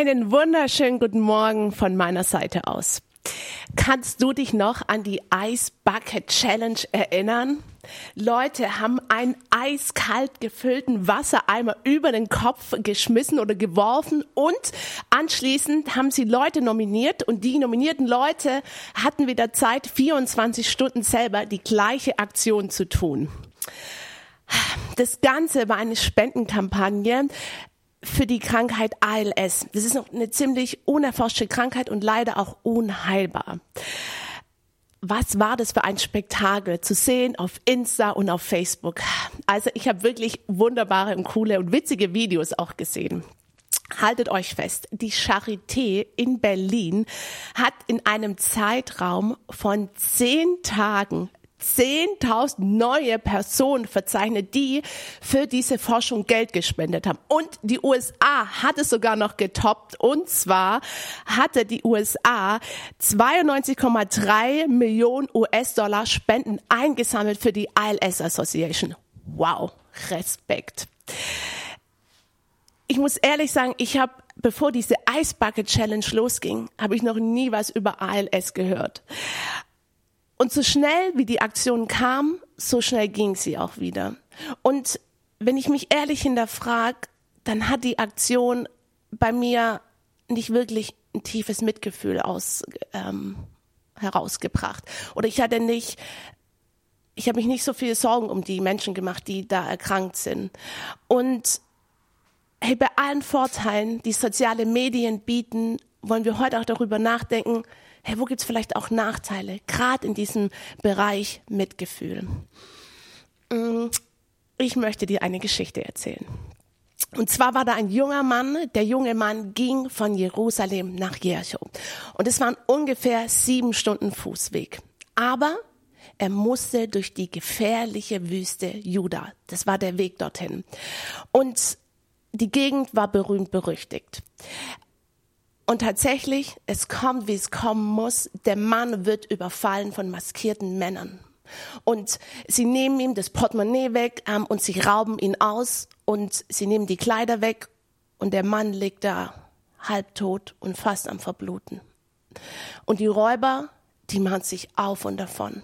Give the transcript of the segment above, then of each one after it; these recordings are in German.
Einen wunderschönen guten Morgen von meiner Seite aus. Kannst du dich noch an die Ice Bucket Challenge erinnern? Leute haben einen eiskalt gefüllten Wassereimer über den Kopf geschmissen oder geworfen und anschließend haben sie Leute nominiert und die nominierten Leute hatten wieder Zeit, 24 Stunden selber die gleiche Aktion zu tun. Das Ganze war eine Spendenkampagne für die Krankheit ALS. Das ist noch eine ziemlich unerforschte Krankheit und leider auch unheilbar. Was war das für ein Spektakel zu sehen auf Insta und auf Facebook? Also ich habe wirklich wunderbare und coole und witzige Videos auch gesehen. Haltet euch fest, die Charité in Berlin hat in einem Zeitraum von zehn Tagen 10.000 neue Personen verzeichnet, die für diese Forschung Geld gespendet haben. Und die USA hat es sogar noch getoppt. Und zwar hatte die USA 92,3 Millionen US-Dollar Spenden eingesammelt für die ILS Association. Wow, Respekt. Ich muss ehrlich sagen, ich habe, bevor diese Ice Bucket Challenge losging, habe ich noch nie was über ALS gehört. Und so schnell wie die Aktion kam, so schnell ging sie auch wieder. Und wenn ich mich ehrlich hinterfrage, dann hat die Aktion bei mir nicht wirklich ein tiefes Mitgefühl aus, ähm, herausgebracht. Oder ich hatte nicht, ich habe mich nicht so viele Sorgen um die Menschen gemacht, die da erkrankt sind. Und hey, bei allen Vorteilen, die soziale Medien bieten, wollen wir heute auch darüber nachdenken, hey, wo gibt's vielleicht auch Nachteile, gerade in diesem Bereich Mitgefühl. Mm, ich möchte dir eine Geschichte erzählen. Und zwar war da ein junger Mann, der junge Mann ging von Jerusalem nach Jericho. Und es waren ungefähr sieben Stunden Fußweg. Aber er musste durch die gefährliche Wüste Juda. Das war der Weg dorthin. Und die Gegend war berühmt berüchtigt. Und tatsächlich, es kommt, wie es kommen muss. Der Mann wird überfallen von maskierten Männern. Und sie nehmen ihm das Portemonnaie weg ähm, und sie rauben ihn aus und sie nehmen die Kleider weg und der Mann liegt da halbtot und fast am Verbluten. Und die Räuber, die machen sich auf und davon.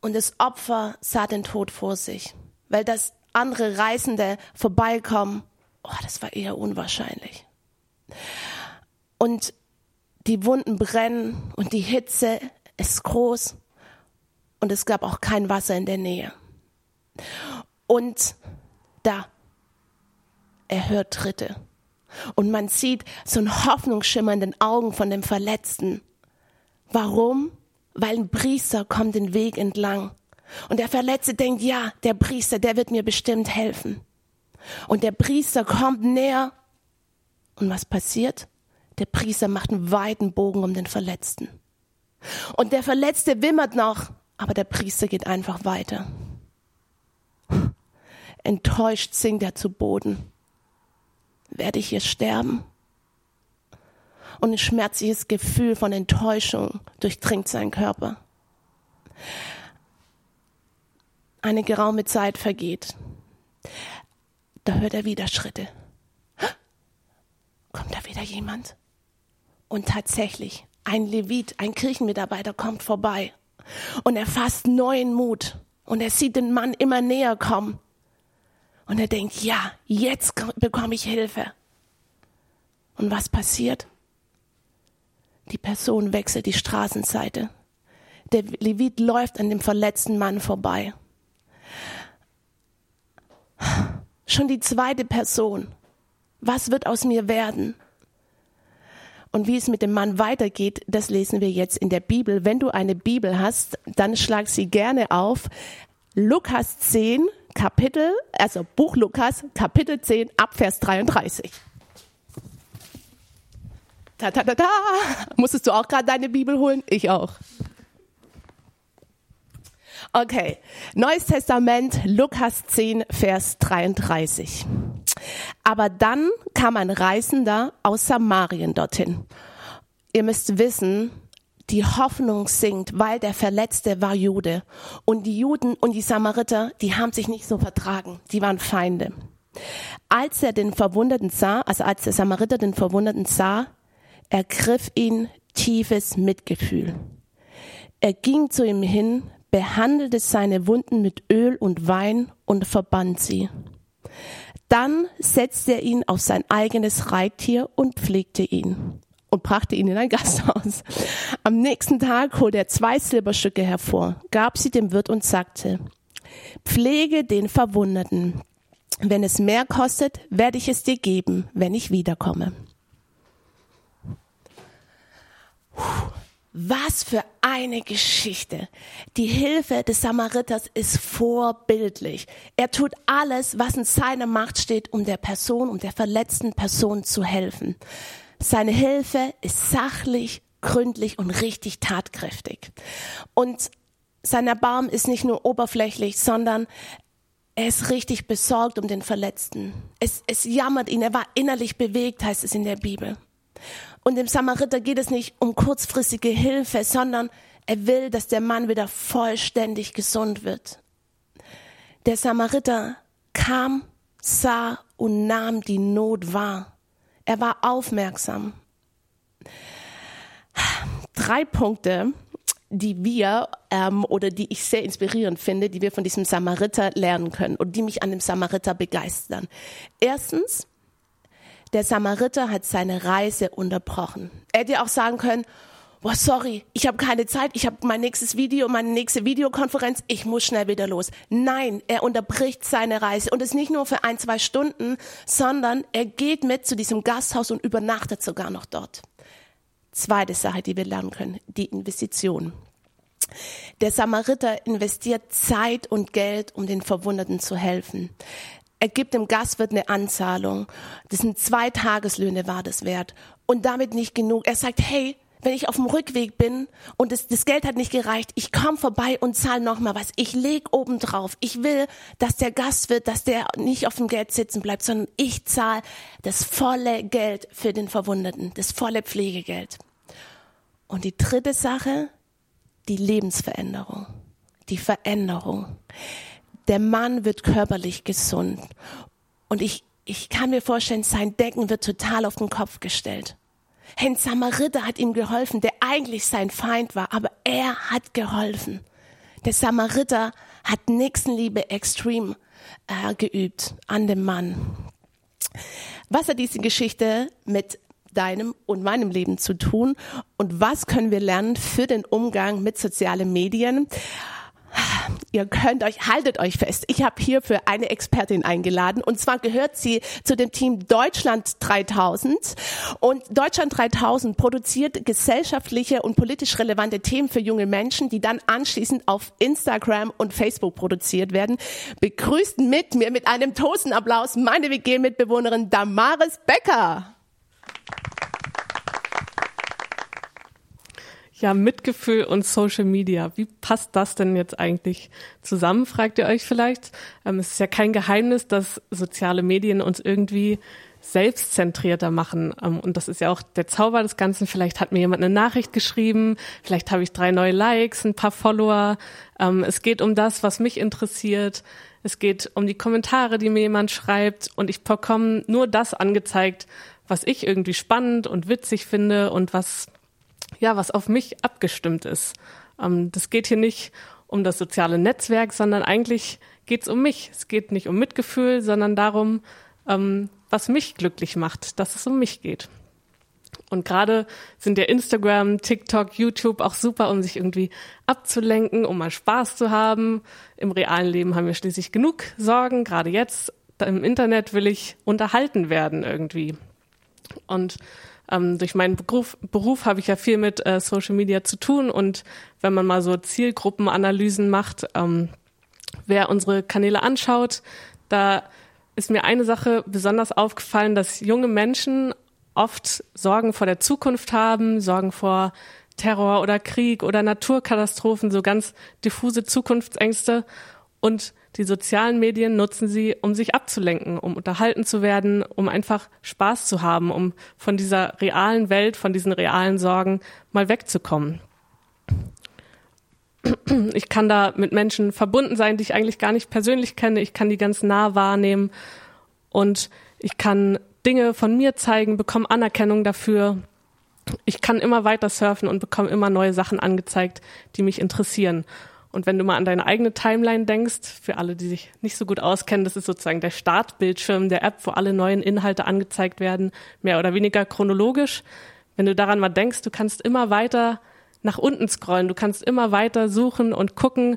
Und das Opfer sah den Tod vor sich, weil das andere Reisende vorbeikommen, oh, das war eher unwahrscheinlich. Und die Wunden brennen und die Hitze ist groß und es gab auch kein Wasser in der Nähe. Und da, er hört Tritte. Und man sieht so einen Hoffnungsschimmer in den Augen von dem Verletzten. Warum? Weil ein Priester kommt den Weg entlang. Und der Verletzte denkt, ja, der Priester, der wird mir bestimmt helfen. Und der Priester kommt näher und was passiert? Der Priester macht einen weiten Bogen um den Verletzten. Und der Verletzte wimmert noch, aber der Priester geht einfach weiter. Enttäuscht sinkt er zu Boden. Werde ich hier sterben? Und ein schmerzliches Gefühl von Enttäuschung durchdringt seinen Körper. Eine geraume Zeit vergeht. Da hört er wieder Schritte kommt da wieder jemand. Und tatsächlich, ein Levit, ein Kirchenmitarbeiter kommt vorbei und er fasst neuen Mut und er sieht den Mann immer näher kommen. Und er denkt, ja, jetzt bekomme ich Hilfe. Und was passiert? Die Person wechselt die Straßenseite. Der Levit läuft an dem verletzten Mann vorbei. Schon die zweite Person was wird aus mir werden? Und wie es mit dem Mann weitergeht, das lesen wir jetzt in der Bibel. Wenn du eine Bibel hast, dann schlag sie gerne auf. Lukas 10, Kapitel, also Buch Lukas, Kapitel 10, Abvers 33. Ta, ta, ta, ta. Musstest du auch gerade deine Bibel holen? Ich auch. Okay, Neues Testament, Lukas 10, Vers 33. Aber dann kam ein Reisender aus Samarien dorthin. Ihr müsst wissen, die Hoffnung sinkt, weil der Verletzte war Jude. Und die Juden und die Samariter, die haben sich nicht so vertragen. Die waren Feinde. Als er den Verwundeten sah, also als der Samariter den Verwundeten sah, ergriff ihn tiefes Mitgefühl. Er ging zu ihm hin, behandelte seine Wunden mit Öl und Wein und verband sie. Dann setzte er ihn auf sein eigenes Reittier und pflegte ihn und brachte ihn in ein Gasthaus. Am nächsten Tag holte er zwei Silberstücke hervor, gab sie dem Wirt und sagte, pflege den Verwundeten. Wenn es mehr kostet, werde ich es dir geben, wenn ich wiederkomme. Was für eine Geschichte. Die Hilfe des Samariters ist vorbildlich. Er tut alles, was in seiner Macht steht, um der Person, um der verletzten Person zu helfen. Seine Hilfe ist sachlich, gründlich und richtig tatkräftig. Und sein Erbarmen ist nicht nur oberflächlich, sondern er ist richtig besorgt um den Verletzten. Es, es jammert ihn. Er war innerlich bewegt, heißt es in der Bibel. Und dem Samariter geht es nicht um kurzfristige Hilfe, sondern er will, dass der Mann wieder vollständig gesund wird. Der Samariter kam, sah und nahm die Not wahr. Er war aufmerksam. Drei Punkte, die wir ähm, oder die ich sehr inspirierend finde, die wir von diesem Samariter lernen können und die mich an dem Samariter begeistern. Erstens, der Samariter hat seine Reise unterbrochen. Er hätte auch sagen können, boah, sorry, ich habe keine Zeit, ich habe mein nächstes Video, meine nächste Videokonferenz, ich muss schnell wieder los. Nein, er unterbricht seine Reise und es nicht nur für ein, zwei Stunden, sondern er geht mit zu diesem Gasthaus und übernachtet sogar noch dort. Zweite Sache, die wir lernen können, die Investition. Der Samariter investiert Zeit und Geld, um den Verwundeten zu helfen er gibt dem Gastwirt eine Anzahlung. Das sind zwei Tageslöhne war das wert. Und damit nicht genug. Er sagt, hey, wenn ich auf dem Rückweg bin und das, das Geld hat nicht gereicht, ich komme vorbei und zahle nochmal was. Ich leg oben drauf. Ich will, dass der Gastwirt, dass der nicht auf dem Geld sitzen bleibt, sondern ich zahle das volle Geld für den Verwundeten, das volle Pflegegeld. Und die dritte Sache, die Lebensveränderung, die Veränderung der Mann wird körperlich gesund. Und ich, ich kann mir vorstellen, sein Decken wird total auf den Kopf gestellt. Ein Samariter hat ihm geholfen, der eigentlich sein Feind war, aber er hat geholfen. Der Samariter hat Nächstenliebe extrem äh, geübt an dem Mann. Was hat diese Geschichte mit deinem und meinem Leben zu tun und was können wir lernen für den Umgang mit sozialen Medien? Ihr könnt euch, haltet euch fest. Ich habe hierfür eine Expertin eingeladen und zwar gehört sie zu dem Team Deutschland 3000 und Deutschland 3000 produziert gesellschaftliche und politisch relevante Themen für junge Menschen, die dann anschließend auf Instagram und Facebook produziert werden. Begrüßt mit mir mit einem Toastapplaus meine WG-Mitbewohnerin Damaris Becker. Ja, Mitgefühl und Social Media. Wie passt das denn jetzt eigentlich zusammen, fragt ihr euch vielleicht? Ähm, es ist ja kein Geheimnis, dass soziale Medien uns irgendwie selbstzentrierter machen. Ähm, und das ist ja auch der Zauber des Ganzen. Vielleicht hat mir jemand eine Nachricht geschrieben, vielleicht habe ich drei neue Likes, ein paar Follower. Ähm, es geht um das, was mich interessiert. Es geht um die Kommentare, die mir jemand schreibt. Und ich bekomme nur das angezeigt, was ich irgendwie spannend und witzig finde und was ja, was auf mich abgestimmt ist. Ähm, das geht hier nicht um das soziale Netzwerk, sondern eigentlich geht es um mich. Es geht nicht um Mitgefühl, sondern darum, ähm, was mich glücklich macht, dass es um mich geht. Und gerade sind ja Instagram, TikTok, YouTube auch super, um sich irgendwie abzulenken, um mal Spaß zu haben. Im realen Leben haben wir schließlich genug Sorgen. Gerade jetzt im Internet will ich unterhalten werden irgendwie. Und ähm, durch meinen Beruf, Beruf habe ich ja viel mit äh, Social Media zu tun und wenn man mal so Zielgruppenanalysen macht, ähm, wer unsere Kanäle anschaut, da ist mir eine Sache besonders aufgefallen, dass junge Menschen oft Sorgen vor der Zukunft haben, Sorgen vor Terror oder Krieg oder Naturkatastrophen, so ganz diffuse Zukunftsängste. Und die sozialen Medien nutzen sie, um sich abzulenken, um unterhalten zu werden, um einfach Spaß zu haben, um von dieser realen Welt, von diesen realen Sorgen mal wegzukommen. Ich kann da mit Menschen verbunden sein, die ich eigentlich gar nicht persönlich kenne. Ich kann die ganz nah wahrnehmen und ich kann Dinge von mir zeigen, bekomme Anerkennung dafür. Ich kann immer weiter surfen und bekomme immer neue Sachen angezeigt, die mich interessieren. Und wenn du mal an deine eigene Timeline denkst, für alle, die sich nicht so gut auskennen, das ist sozusagen der Startbildschirm der App, wo alle neuen Inhalte angezeigt werden, mehr oder weniger chronologisch. Wenn du daran mal denkst, du kannst immer weiter nach unten scrollen, du kannst immer weiter suchen und gucken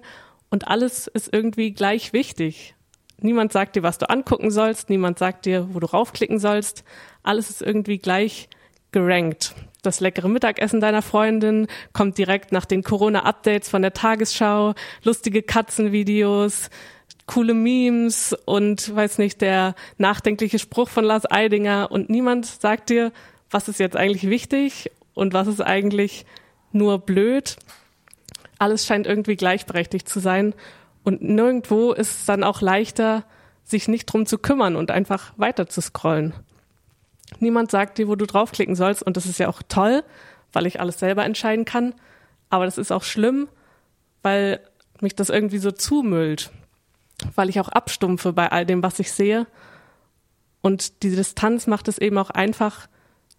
und alles ist irgendwie gleich wichtig. Niemand sagt dir, was du angucken sollst, niemand sagt dir, wo du raufklicken sollst. Alles ist irgendwie gleich gerankt. Das leckere Mittagessen deiner Freundin kommt direkt nach den Corona-Updates von der Tagesschau, lustige Katzenvideos, coole Memes und weiß nicht, der nachdenkliche Spruch von Lars Eidinger und niemand sagt dir, was ist jetzt eigentlich wichtig und was ist eigentlich nur blöd. Alles scheint irgendwie gleichberechtigt zu sein und nirgendwo ist es dann auch leichter, sich nicht drum zu kümmern und einfach weiter zu scrollen. Niemand sagt dir, wo du draufklicken sollst und das ist ja auch toll, weil ich alles selber entscheiden kann. Aber das ist auch schlimm, weil mich das irgendwie so zumüllt, weil ich auch abstumpfe bei all dem, was ich sehe. Und die Distanz macht es eben auch einfach,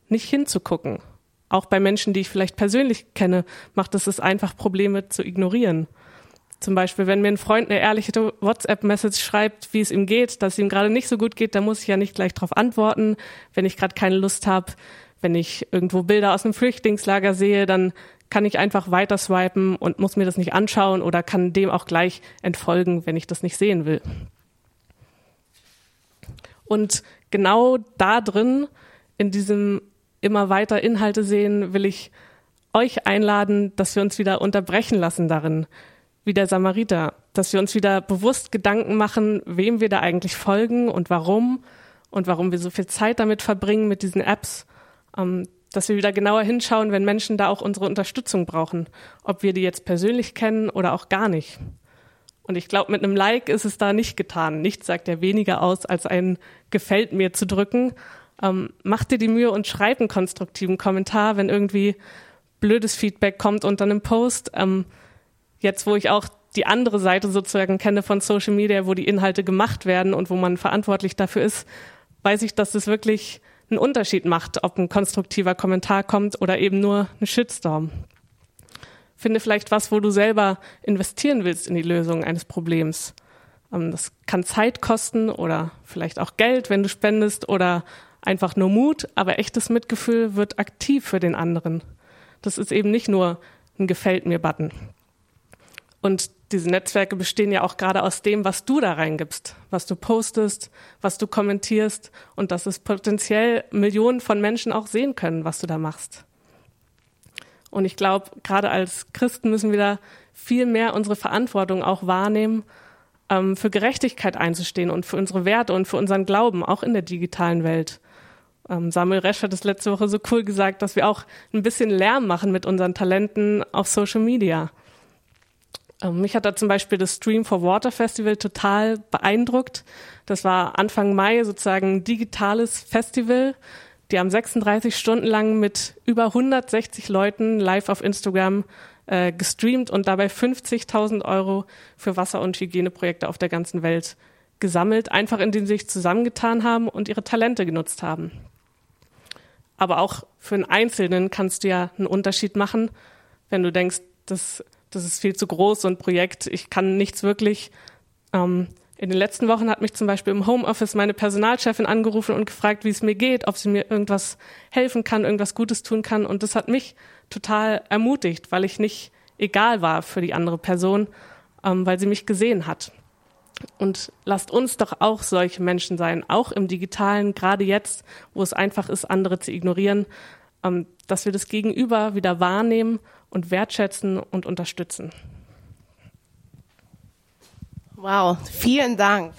nicht hinzugucken. Auch bei Menschen, die ich vielleicht persönlich kenne, macht es es einfach, Probleme zu ignorieren. Zum Beispiel, wenn mir ein Freund eine ehrliche WhatsApp-Message schreibt, wie es ihm geht, dass es ihm gerade nicht so gut geht, dann muss ich ja nicht gleich darauf antworten. Wenn ich gerade keine Lust habe, wenn ich irgendwo Bilder aus einem Flüchtlingslager sehe, dann kann ich einfach weiter swipen und muss mir das nicht anschauen oder kann dem auch gleich entfolgen, wenn ich das nicht sehen will. Und genau da drin, in diesem immer weiter Inhalte sehen, will ich euch einladen, dass wir uns wieder unterbrechen lassen darin, wie der Samariter, dass wir uns wieder bewusst Gedanken machen, wem wir da eigentlich folgen und warum und warum wir so viel Zeit damit verbringen mit diesen Apps, ähm, dass wir wieder genauer hinschauen, wenn Menschen da auch unsere Unterstützung brauchen, ob wir die jetzt persönlich kennen oder auch gar nicht. Und ich glaube, mit einem Like ist es da nicht getan. Nichts sagt ja weniger aus, als ein Gefällt mir zu drücken. Ähm, mach dir die Mühe und schreib einen konstruktiven Kommentar, wenn irgendwie blödes Feedback kommt unter einem Post. Ähm, jetzt, wo ich auch die andere Seite sozusagen kenne von Social Media, wo die Inhalte gemacht werden und wo man verantwortlich dafür ist, weiß ich, dass es wirklich einen Unterschied macht, ob ein konstruktiver Kommentar kommt oder eben nur ein Shitstorm. Finde vielleicht was, wo du selber investieren willst in die Lösung eines Problems. Ähm, das kann Zeit kosten oder vielleicht auch Geld, wenn du spendest oder einfach nur Mut, aber echtes Mitgefühl wird aktiv für den anderen. Das ist eben nicht nur ein Gefällt mir Button. Und diese Netzwerke bestehen ja auch gerade aus dem, was du da reingibst, was du postest, was du kommentierst und dass es potenziell Millionen von Menschen auch sehen können, was du da machst. Und ich glaube, gerade als Christen müssen wir da viel mehr unsere Verantwortung auch wahrnehmen, ähm, für Gerechtigkeit einzustehen und für unsere Werte und für unseren Glauben, auch in der digitalen Welt. Ähm, Samuel Resch hat es letzte Woche so cool gesagt, dass wir auch ein bisschen Lärm machen mit unseren Talenten auf Social Media. Ähm, mich hat da zum Beispiel das Stream for Water Festival total beeindruckt. Das war Anfang Mai sozusagen ein digitales Festival. Die haben 36 Stunden lang mit über 160 Leuten live auf Instagram äh, gestreamt und dabei 50.000 Euro für Wasser- und Hygieneprojekte auf der ganzen Welt gesammelt, einfach indem sie sich zusammengetan haben und ihre Talente genutzt haben. Aber auch für einen Einzelnen kannst du ja einen Unterschied machen, wenn du denkst, das das ist viel zu groß, so ein Projekt. Ich kann nichts wirklich. Ähm, in den letzten Wochen hat mich zum Beispiel im Homeoffice meine Personalchefin angerufen und gefragt, wie es mir geht, ob sie mir irgendwas helfen kann, irgendwas Gutes tun kann. Und das hat mich total ermutigt, weil ich nicht egal war für die andere Person, ähm, weil sie mich gesehen hat. Und lasst uns doch auch solche Menschen sein, auch im digitalen, gerade jetzt, wo es einfach ist, andere zu ignorieren, ähm, dass wir das Gegenüber wieder wahrnehmen und wertschätzen und unterstützen. Wow, vielen Dank.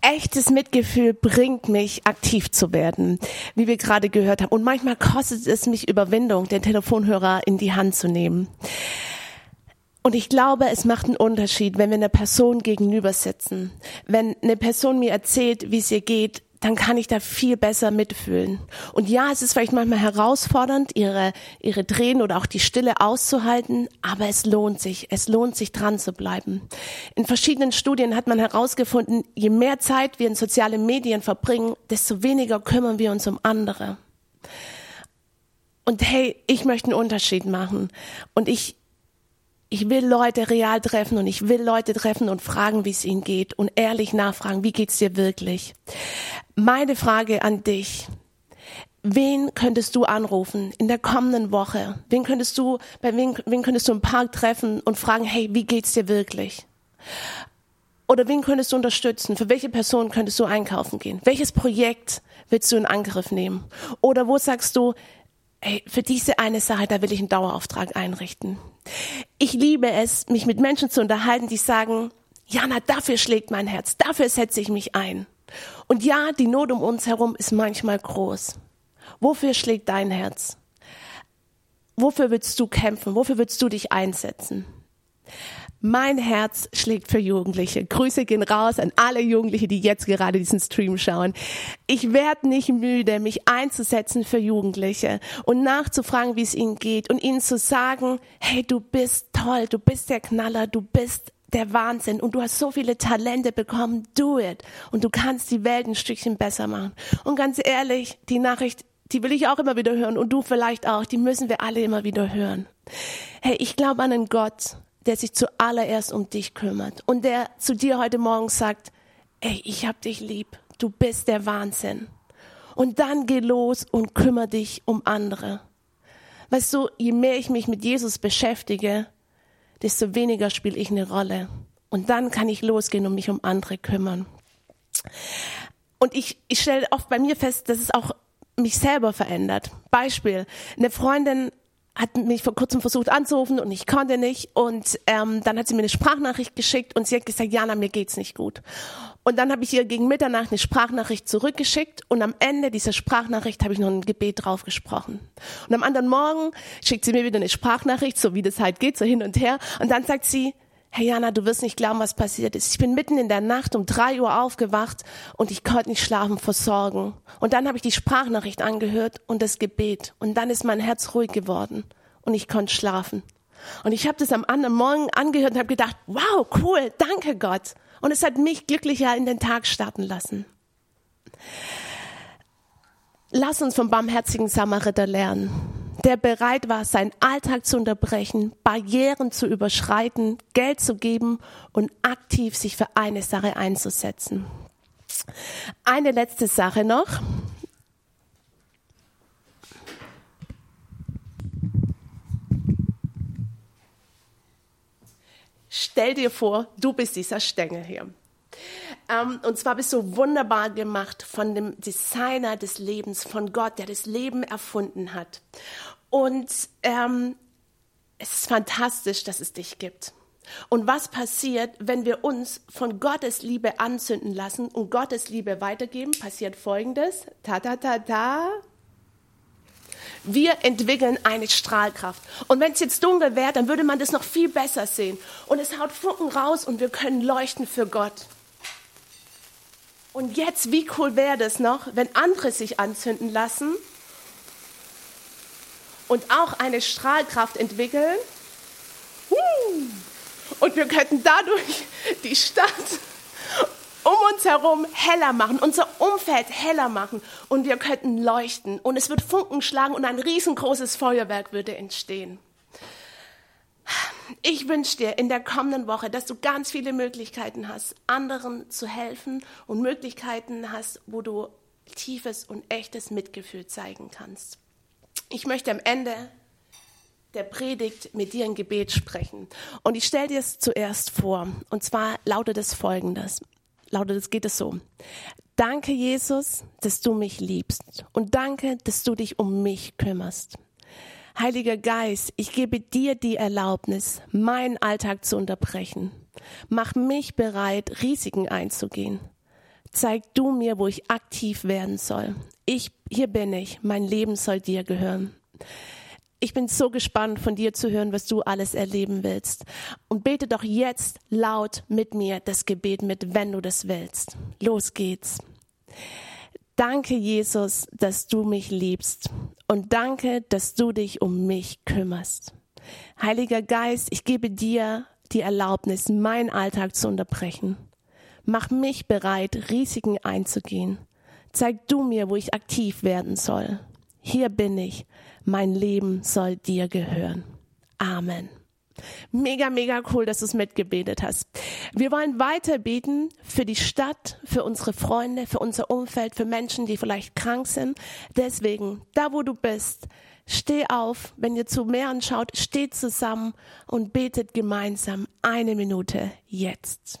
Echtes Mitgefühl bringt mich, aktiv zu werden, wie wir gerade gehört haben. Und manchmal kostet es mich Überwindung, den Telefonhörer in die Hand zu nehmen. Und ich glaube, es macht einen Unterschied, wenn wir einer Person gegenüber sitzen. Wenn eine Person mir erzählt, wie es ihr geht, dann kann ich da viel besser mitfühlen. Und ja, es ist vielleicht manchmal herausfordernd, ihre, ihre Tränen oder auch die Stille auszuhalten, aber es lohnt sich. Es lohnt sich dran zu bleiben. In verschiedenen Studien hat man herausgefunden, je mehr Zeit wir in sozialen Medien verbringen, desto weniger kümmern wir uns um andere. Und hey, ich möchte einen Unterschied machen. Und ich, ich will Leute real treffen und ich will Leute treffen und fragen, wie es ihnen geht und ehrlich nachfragen, wie geht's dir wirklich? Meine Frage an dich. Wen könntest du anrufen in der kommenden Woche? Wen könntest du, bei wen, wen könntest du im Park treffen und fragen, hey, wie geht's dir wirklich? Oder wen könntest du unterstützen? Für welche Person könntest du einkaufen gehen? Welches Projekt willst du in Angriff nehmen? Oder wo sagst du, Ey, für diese eine Sache, da will ich einen Dauerauftrag einrichten. Ich liebe es, mich mit Menschen zu unterhalten, die sagen, Jana, dafür schlägt mein Herz, dafür setze ich mich ein. Und ja, die Not um uns herum ist manchmal groß. Wofür schlägt dein Herz? Wofür willst du kämpfen? Wofür willst du dich einsetzen? Mein Herz schlägt für Jugendliche. Grüße gehen raus an alle Jugendliche, die jetzt gerade diesen Stream schauen. Ich werde nicht müde, mich einzusetzen für Jugendliche und nachzufragen, wie es ihnen geht und ihnen zu sagen, hey, du bist toll, du bist der Knaller, du bist der Wahnsinn und du hast so viele Talente bekommen, do it. Und du kannst die Welt ein Stückchen besser machen. Und ganz ehrlich, die Nachricht, die will ich auch immer wieder hören und du vielleicht auch, die müssen wir alle immer wieder hören. Hey, ich glaube an einen Gott, der sich zuallererst um dich kümmert und der zu dir heute Morgen sagt, ey, ich hab dich lieb, du bist der Wahnsinn. Und dann geh los und kümmere dich um andere. Weißt du, je mehr ich mich mit Jesus beschäftige, desto weniger spiele ich eine Rolle. Und dann kann ich losgehen und mich um andere kümmern. Und ich, ich stelle oft bei mir fest, dass es auch mich selber verändert. Beispiel, eine Freundin hat mich vor kurzem versucht anzurufen und ich konnte nicht. Und ähm, dann hat sie mir eine Sprachnachricht geschickt und sie hat gesagt, Jana, mir geht's nicht gut. Und dann habe ich ihr gegen Mitternacht eine Sprachnachricht zurückgeschickt und am Ende dieser Sprachnachricht habe ich noch ein Gebet drauf gesprochen. Und am anderen Morgen schickt sie mir wieder eine Sprachnachricht, so wie das halt geht, so hin und her. Und dann sagt sie, Hey Jana, du wirst nicht glauben, was passiert ist. Ich bin mitten in der Nacht um drei Uhr aufgewacht und ich konnte nicht schlafen vor Sorgen. Und dann habe ich die Sprachnachricht angehört und das Gebet. Und dann ist mein Herz ruhig geworden und ich konnte schlafen. Und ich habe das am anderen Morgen angehört und habe gedacht, wow, cool, danke Gott. Und es hat mich glücklicher in den Tag starten lassen. Lass uns vom barmherzigen Samariter lernen der bereit war, seinen Alltag zu unterbrechen, Barrieren zu überschreiten, Geld zu geben und aktiv sich für eine Sache einzusetzen. Eine letzte Sache noch. Stell dir vor, du bist dieser Stängel hier. Ähm, und zwar bist du wunderbar gemacht von dem Designer des Lebens, von Gott, der das Leben erfunden hat. Und ähm, es ist fantastisch, dass es dich gibt. Und was passiert, wenn wir uns von Gottes Liebe anzünden lassen und Gottes Liebe weitergeben? Passiert Folgendes. Ta, ta, ta, ta. Wir entwickeln eine Strahlkraft. Und wenn es jetzt dunkel wäre, dann würde man das noch viel besser sehen. Und es haut Funken raus und wir können leuchten für Gott. Und jetzt, wie cool wäre das noch, wenn andere sich anzünden lassen und auch eine Strahlkraft entwickeln. Und wir könnten dadurch die Stadt um uns herum heller machen, unser Umfeld heller machen und wir könnten leuchten und es wird Funken schlagen und ein riesengroßes Feuerwerk würde entstehen. Ich wünsche dir in der kommenden Woche, dass du ganz viele Möglichkeiten hast, anderen zu helfen und Möglichkeiten hast, wo du tiefes und echtes Mitgefühl zeigen kannst. Ich möchte am Ende der Predigt mit dir ein Gebet sprechen. Und ich stelle dir es zuerst vor. Und zwar lautet es folgendes. Lautet es, geht es so. Danke, Jesus, dass du mich liebst. Und danke, dass du dich um mich kümmerst. Heiliger Geist, ich gebe dir die Erlaubnis, meinen Alltag zu unterbrechen. Mach mich bereit, Risiken einzugehen. Zeig du mir, wo ich aktiv werden soll. Ich, hier bin ich. Mein Leben soll dir gehören. Ich bin so gespannt, von dir zu hören, was du alles erleben willst. Und bete doch jetzt laut mit mir das Gebet mit, wenn du das willst. Los geht's. Danke, Jesus, dass du mich liebst. Und danke, dass du dich um mich kümmerst. Heiliger Geist, ich gebe dir die Erlaubnis, meinen Alltag zu unterbrechen. Mach mich bereit, Risiken einzugehen. Zeig du mir, wo ich aktiv werden soll. Hier bin ich mein Leben soll dir gehören. Amen. Mega, mega cool, dass du es mitgebetet hast. Wir wollen weiter beten für die Stadt, für unsere Freunde, für unser Umfeld, für Menschen, die vielleicht krank sind. Deswegen, da wo du bist, steh auf. Wenn ihr zu mehr anschaut, steht zusammen und betet gemeinsam eine Minute jetzt.